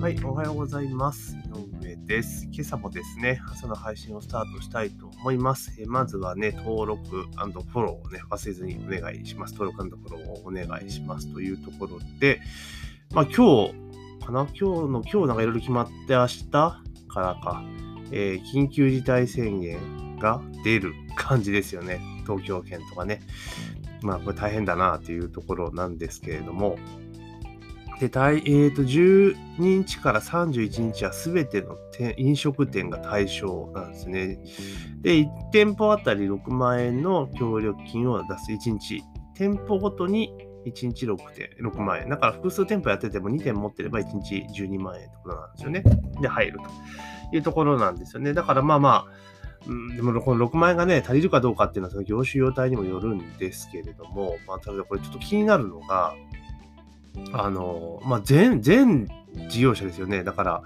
はい、おはようございます。井上です。今朝もですね、朝の配信をスタートしたいと思います。えまずはね、登録フォローをね、忘れずにお願いします。登録フォローをお願いしますというところで、まあ今日かな？今日の今日なんかいろいろ決まって明日からか、えー、緊急事態宣言が出る感じですよね。東京圏とかね。まあこれ大変だなっていうところなんですけれども、で、大えー、と12日から31日は全ての飲食店が対象なんですね。で、1店舗あたり6万円の協力金を出す1日。店舗ごとに1日 6, 点6万円。だから複数店舗やってても2店持ってれば1日12万円ってことなんですよね。で、入るというところなんですよね。だからまあまあ、うん、でもこの6万円がね、足りるかどうかっていうのはその業種用体にもよるんですけれども、まあ、ただこれちょっと気になるのが、あの、まあ、全、全事業者ですよね。だから、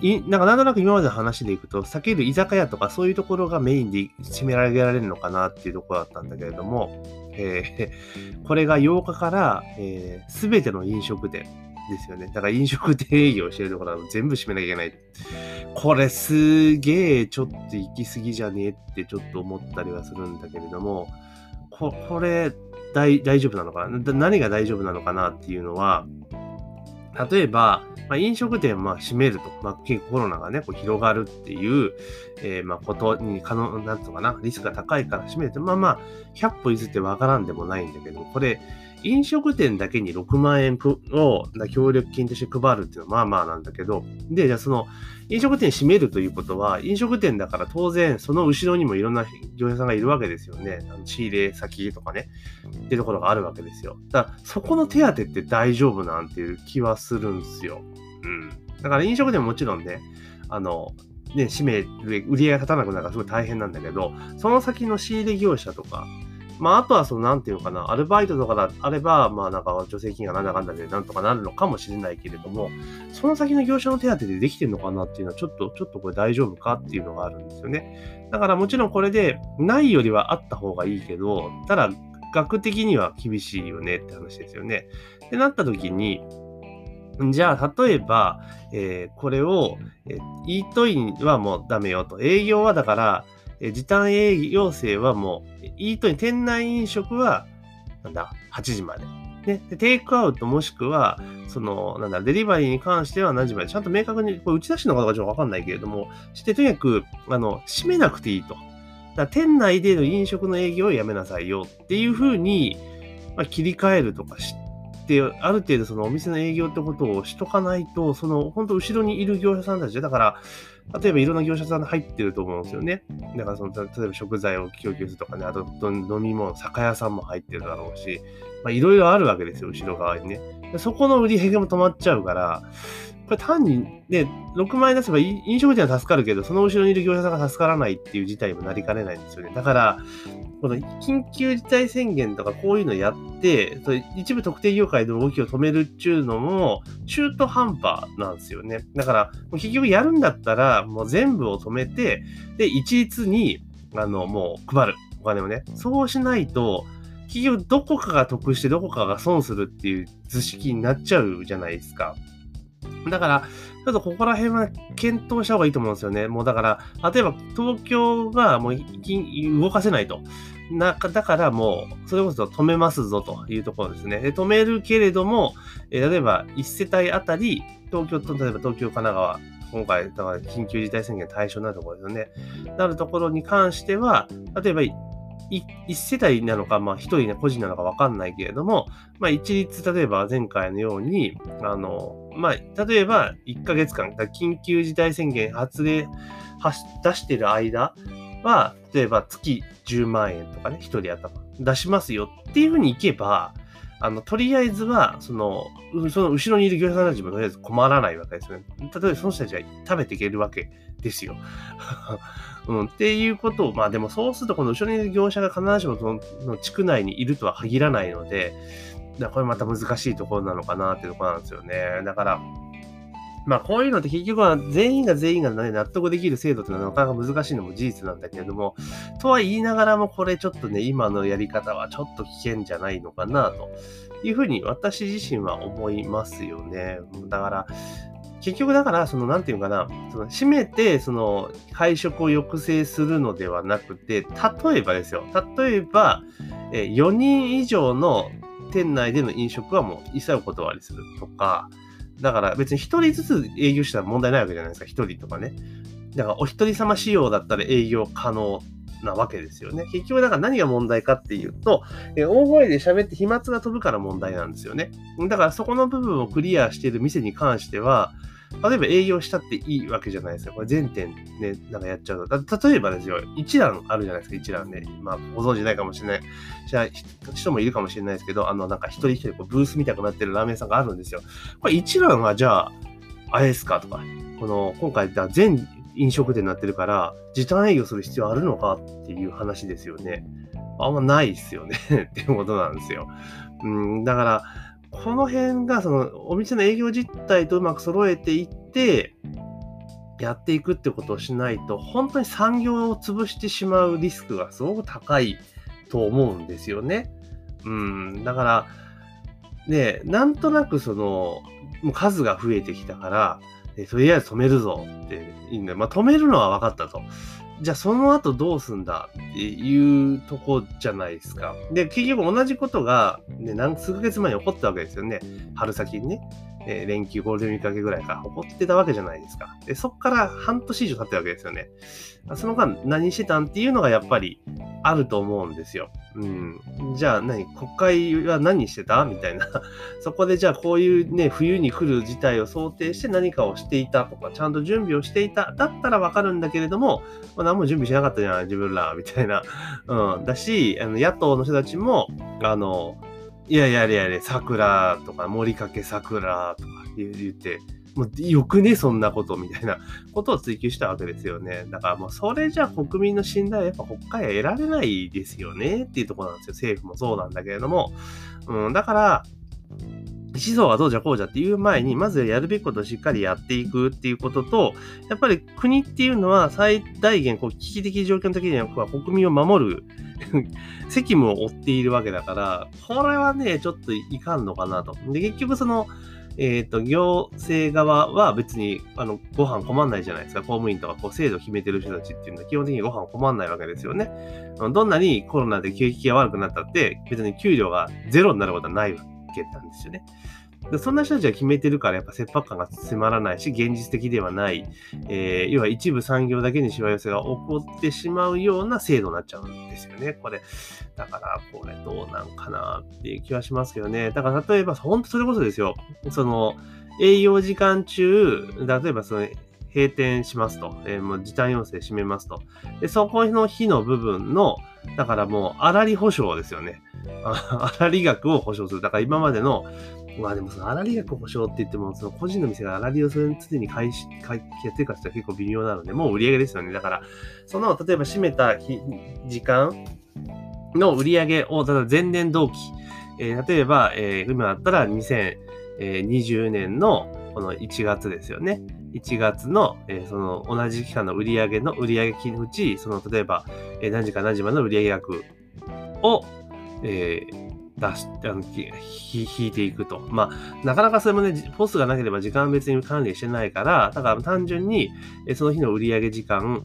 いなんかなんとなく今までの話でいくと、避ける居酒屋とかそういうところがメインで締め上げられるのかなっていうところだったんだけれども、えー、これが8日から、えー、全ての飲食店ですよね。だから飲食店営業してるところは全部閉めなきゃいけない。これすげえちょっと行き過ぎじゃねえってちょっと思ったりはするんだけれども、ここれ大丈夫なのかな？何が大丈夫なのかなっていうのは、例えば、まあ、飲食店まあ閉めると、まあ、コロナがね、こう広がるっていう、えー、まあことに可能、なんとかな、リスクが高いから閉めると、まあまあ、100歩譲ってわからんでもないんだけど、これ、飲食店だけに6万円を協力金として配るっていうのはまあまあなんだけど、で、じゃあその飲食店閉めるということは、飲食店だから当然その後ろにもいろんな業者さんがいるわけですよね。あの仕入れ先とかね、っていうところがあるわけですよ。だからそこの手当てって大丈夫なんていう気はするんですよ。うん。だから飲食店ももちろんね、あの、ね、閉める、売り上げが立たなくなるからすごい大変なんだけど、その先の仕入れ業者とか、まあ、あとは、その、なんていうのかな、アルバイトとかであれば、まあ、なんか、助成金がなんだかんだでなんとかなるのかもしれないけれども、その先の業者の手当でできてるのかなっていうのは、ちょっと、ちょっとこれ大丈夫かっていうのがあるんですよね。だからもちろんこれで、ないよりはあった方がいいけど、ただ、額的には厳しいよねって話ですよね。ってなった時に、じゃあ、例えば、えー、これを、えー、イートインはもうダメよと。営業はだから、時短営業制はもう、イートに店内飲食は、なんだ、8時まで。ね、でテイクアウトもしくは、その、なんだ、デリバリーに関しては何時まで、ちゃんと明確に、これ打ち出しのかどうかちょっとわかんないけれども、して、とにかく、あの、閉めなくていいと。だ店内での飲食の営業をやめなさいよっていうふうに、まあ、切り替えるとかして、ある程度そのお店の営業ってことをしとかないと、その、本当後ろにいる業者さんたちで、だから、例えばいろんな業者さん入ってると思うんですよね。だからその、例えば食材を供給するとかね、あと飲み物、酒屋さんも入ってるだろうし、まあいろいろあるわけですよ、後ろ側にね。そこの売り上げも止まっちゃうから、これ単にね、6万円出せば飲食店は助かるけど、その後ろにいる業者さんが助からないっていう事態にもなりかねないんですよね。だから、この緊急事態宣言とかこういうのやって、そ一部特定業界の動きを止めるっていうのも中途半端なんですよね。だから、結局やるんだったら、もう全部を止めて、で、一律に、あの、もう配る。お金をね。そうしないと、企業どこかが得してどこかが損するっていう図式になっちゃうじゃないですか。だから、ちょっとここら辺は検討した方がいいと思うんですよね。もうだから、例えば東京がもう動かせないと。な、だからもう、それこそ止めますぞというところですね。で止めるけれども、え例えば1世帯あたり、東京と、例えば東京、神奈川、今回、だから緊急事態宣言対象になるところですよね。なるところに関しては、例えば一世帯なのか、まあ一人の個人なのかわかんないけれども、まあ一律、例えば前回のように、あの、まあ、例えば1ヶ月間、緊急事態宣言発令、出してる間は、例えば月10万円とかね、一人頭出しますよっていうふうにいけば、あの、とりあえずは、その、その後ろにいる業者さんたちもとりあえず困らないわけですね。例えばその人たちが食べていけるわけですよ。うん、っていうことを、まあでもそうすると、この後ろにいる業者が必ずしもその地区内にいるとは限らないので、だこれまた難しいところなのかなっていうところなんですよね。だから、まあこういうのって結局は全員が全員が、ね、納得できる制度っていうのはなかなか難しいのも事実なんだけれども、とは言いながらもこれちょっとね、今のやり方はちょっと危険じゃないのかなというふうに私自身は思いますよね。だから、結局だから、その、なんていうかな、その、閉めて、その、会食を抑制するのではなくて、例えばですよ、例えば、え、4人以上の店内での飲食はもう一切お断りするとか、だから別に1人ずつ営業したら問題ないわけじゃないですか、1人とかね。だからお一人様仕様だったら営業可能なわけですよね。結局だから何が問題かっていうと、え大声で喋って飛沫が飛ぶから問題なんですよね。だからそこの部分をクリアしている店に関しては、例えば営業したっていいわけじゃないですか。これ全店ね、なんかやっちゃうと。例えばですよ、一覧あるじゃないですか、一覧ね。まあ、ご存知ないかもしれない。じゃあ、人もいるかもしれないですけど、あの、なんか一人一人こうブース見たくなってるラーメン屋さんがあるんですよ。これ一覧はじゃあ、あれですかとか、この、今回全飲食店になってるから、時短営業する必要あるのかっていう話ですよね。あんまないっすよね っていうことなんですよ。うん、だから、この辺がそのお店の営業実態とうまく揃えていって、やっていくってことをしないと、本当に産業を潰してしまうリスクがすごく高いと思うんですよね。うん、だから、ね、なんとなくその、もう数が増えてきたから、とりあえず止めるぞっていいんだよ。まあ、止めるのは分かったと。じゃあその後どうすんだっていうとこじゃないですか。で、結局同じことが、ね、何数ヶ月前に起こったわけですよね。春先にね。えー、連休、ゴールデンウィーク明けぐらいから起こってたわけじゃないですか。で、そっから半年以上経ってるわけですよね。その間何してたんっていうのがやっぱりあると思うんですよ。うん。じゃあ何？国会は何してた？みたいな。そこでじゃあこういうね、冬に来る事態を想定して何かをしていたとか、ちゃんと準備をしていた。だったらわかるんだけれども、まあ、何も準備しなかったじゃん、自分ら、みたいな。うん。だし、あの野党の人たちも、あの、いやいやいやいや、桜とか、森かけ桜とか言って、もうよくね、そんなことみたいなことを追求したわけですよね。だからもうそれじゃ国民の信頼はやっぱ国会は得られないですよねっていうところなんですよ。政府もそうなんだけれども。うん、だから、思想がどうじゃこうじゃっていう前に、まずやるべきことをしっかりやっていくっていうことと、やっぱり国っていうのは最大限こう危機的状況の時には国民を守る 責務を負っているわけだから、これはね、ちょっといかんのかなと。で、結局その、えっ、ー、と、行政側は別に、あの、ご飯困んないじゃないですか。公務員とか、こう、制度を決めてる人たちっていうのは、基本的にご飯困んないわけですよね。どんなにコロナで景気が悪くなったって、別に給料がゼロになることはないわけなんですよね。でそんな人たちは決めてるから、やっぱ切迫感が迫らないし、現実的ではない、えー、要は一部産業だけにしわ寄せが起こってしまうような制度になっちゃうんですよね、これ。だから、これどうなんかなっていう気はしますけどね。だから、例えば、本当それこそですよ。その、営業時間中、例えばその、閉店しますと、えー、もう時短要請閉めますと。で、そこの日の部分の、だからもう、粗利保証ですよね。粗利額を保証する。だから今までの、まあでもその粗利額保証って言っても、その個人の店が粗利を常に開始、やってるかって結構微妙なので、もう売り上げですよね。だから、その、例えば閉めた日時間の売り上げを、ただ前年同期、えー、例えば、えー、今だったら2020年のこの1月ですよね。1月の、えー、その同じ期間の売り上げの売上金のうち、その例えば、えー、何時か何時までの売上額を、えー、出し、あの、引いていくと。まあ、なかなかそれもね、ポスがなければ時間別に管理してないから、だから単純に、その日の売上時間、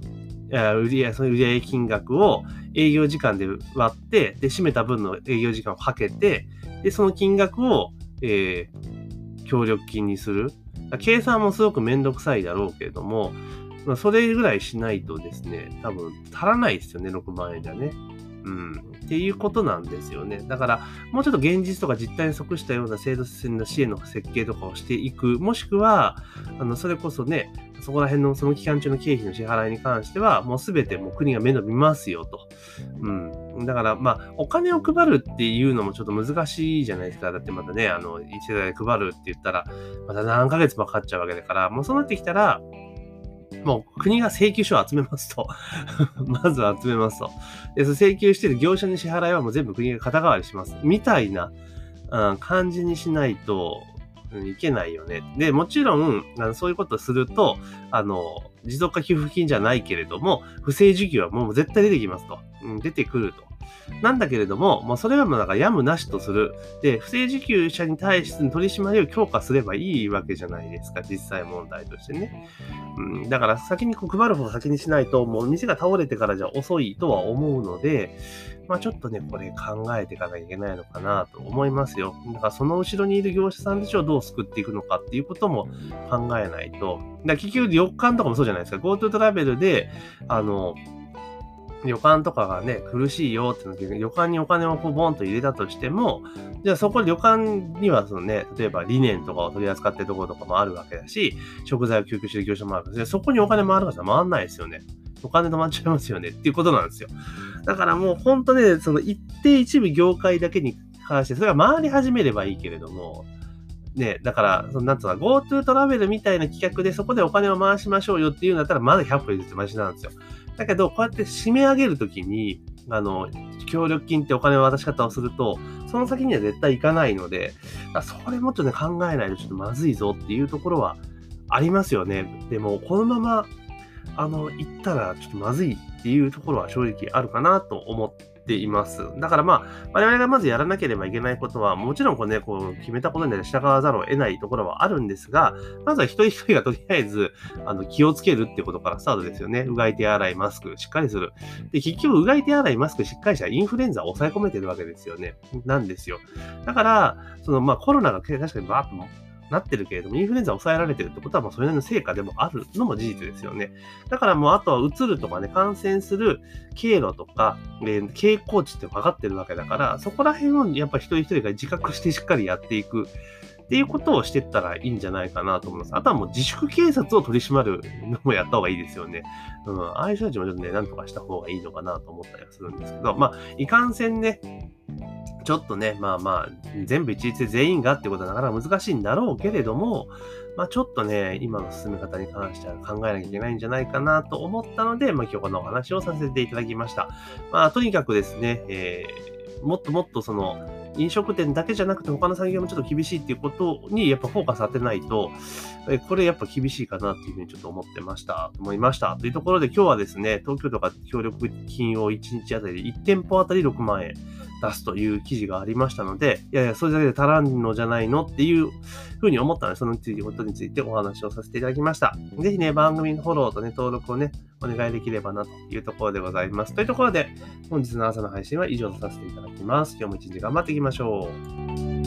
売上、その売上金額を営業時間で割って、で、閉めた分の営業時間をかけて、で、その金額を、えー、協力金にする。計算もすごくめんどくさいだろうけれども、まあ、それぐらいしないとですね、多分足らないですよね、6万円じゃね。うん。っていうことなんですよね。だから、もうちょっと現実とか実態に即したような制度性の支援の設計とかをしていく、もしくは、あの、それこそね、そこら辺のその期間中の経費の支払いに関しては、もうすべてもう国が面倒見ますよと。うん。だから、まあ、お金を配るっていうのもちょっと難しいじゃないですか。だってまたね、あの、一世代配るって言ったら、また何ヶ月もかかっちゃうわけだから、もうそうなってきたら、もう国が請求書を集めますと まずは集めますと。で、その請求してる業者に支払いはもう全部国が肩代わりします。みたいな、うん、感じにしないと、いけないよね。で、もちろん、あのそういうことをすると、あの、持続化給付金じゃないけれども、不正受給はもう絶対出てきますと。うん、出てくると。なんだけれども、もうそれはもうなんかやむなしとする。で、不正受給者に対して取り締まりを強化すればいいわけじゃないですか、実際問題としてね。うん、だから先にこう配る方が先にしないと、もう店が倒れてからじゃ遅いとは思うので、まあちょっとね、これ考えていかなきゃいけないのかなと思いますよ。だからその後ろにいる業者さんたちをどう救っていくのかっていうことも考えないと。だから結局旅館とかもそうじゃないですか。GoTo トラベルで、あの、旅館とかがね、苦しいよって時に、旅館にお金をこうボンと入れたとしても、じゃあそこ旅館にはそのね、例えば理念とかを取り扱ってるところとかもあるわけだし、食材を供給してる業者もあるわけで、そこにお金回るかじゃ回んないですよね。お金止まっちゃいますよねっていうことなんですよ。だからもう本当ね、その一定一部業界だけに関して、それが回り始めればいいけれども、ね、だから、そのなんつうの、GoTo トラベルみたいな企画でそこでお金を回しましょうよっていうんだったら、まだ100歩譲ってマシなんですよ。だけど、こうやって締め上げるときに、あの、協力金ってお金の渡し方をすると、その先には絶対行かないので、それもちょっとね、考えないとちょっとまずいぞっていうところはありますよね。でも、このまま、あの、行ったらちょっとまずいっていうところは正直あるかなと思っています。だからまあ、我々がまずやらなければいけないことは、もちろんこうね、こう決めたことに従わざるを得ないところはあるんですが、まずは一人一人がとりあえず、あの、気をつけるってことからスタートですよね。うがい手洗い、マスク、しっかりする。で、結局、うがい手洗い、マスクしっかりしたらインフルエンザを抑え込めてるわけですよね。なんですよ。だから、その、まあ、コロナが確かにバーッとなってるけれども、インフルエンザ抑えられてるってことは、まあそれなりの成果でもあるのも事実ですよね。だからもう、あとはうつるとかね、感染する経路とか、えー、傾向値って分かってるわけだから、そこら辺をやっぱ一人一人が自覚してしっかりやっていく。っていうことをしてったらいいんじゃないかなと思います。あとはもう自粛警察を取り締まるのもやった方がいいですよね。うん。ああいう人たちもちょっとね、なんとかした方がいいのかなと思ったりはするんですけど、まあ、いかんせんね、ちょっとね、まあまあ、全部一律で全員がってことはなかなか難しいんだろうけれども、まあちょっとね、今の進め方に関しては考えなきゃいけないんじゃないかなと思ったので、まあ今日このお話をさせていただきました。まあとにかくですね、えー、もっともっとその、飲食店だけじゃなくて他の産業もちょっと厳しいっていうことにやっぱフォーカス当てないと、これやっぱ厳しいかなっていうふうにちょっと思ってました、思いました。というところで今日はですね、東京都が協力金を1日あたり1店舗あたり6万円。出すという記事がありましたので、いやいや、それだけで足らんのじゃないのっていうふうに思ったので、そのことについてお話をさせていただきました。ぜひね、番組のフォローとね、登録をね、お願いできればなというところでございます。というところで、本日の朝の配信は以上とさせていただきます。今日も一日頑張っていきましょう。